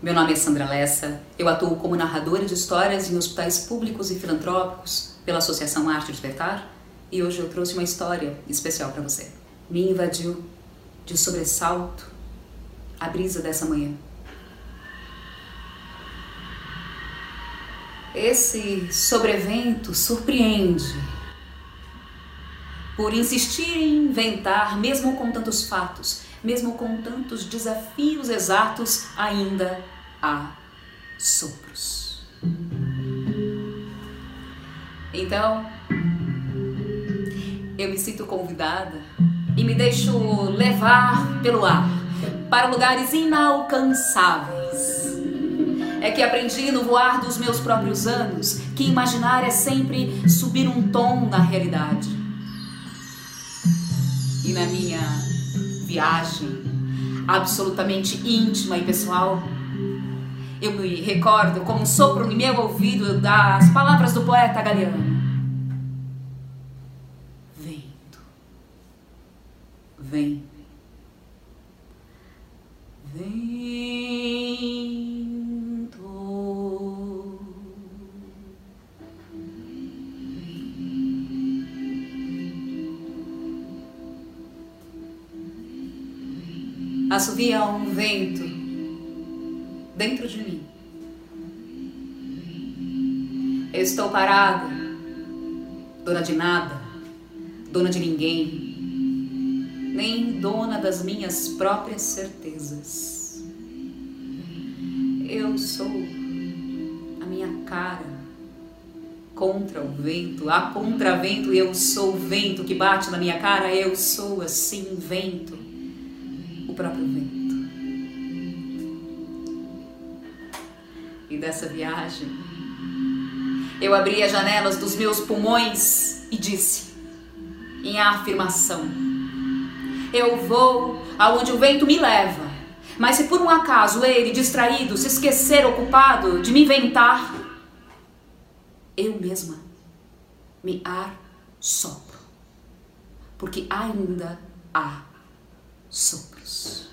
Meu nome é Sandra Lessa, eu atuo como narradora de histórias em hospitais públicos e filantrópicos pela Associação Arte Despertar e hoje eu trouxe uma história especial para você. Me invadiu de sobressalto a brisa dessa manhã. Esse sobrevento surpreende por insistir em inventar, mesmo com tantos fatos, mesmo com tantos desafios exatos, ainda há sopros. Então, eu me sinto convidada e me deixo levar pelo ar para lugares inalcançáveis. É que aprendi no voar dos meus próprios anos que imaginar é sempre subir um tom na realidade e na minha viagem absolutamente íntima e pessoal, eu me recordo como um sopro no meu ouvido das palavras do poeta Galeano. Vento, vento. Assovia um vento dentro de mim. Eu estou parada, dona de nada, dona de ninguém, nem dona das minhas próprias certezas. Eu sou a minha cara contra o vento, a contravento, eu sou o vento que bate na minha cara, eu sou assim vento próprio vento. E dessa viagem, eu abri as janelas dos meus pulmões e disse, em afirmação: Eu vou aonde o vento me leva. Mas se por um acaso ele, distraído, se esquecer ocupado de me inventar, eu mesma me ar sopro, porque ainda há sopros.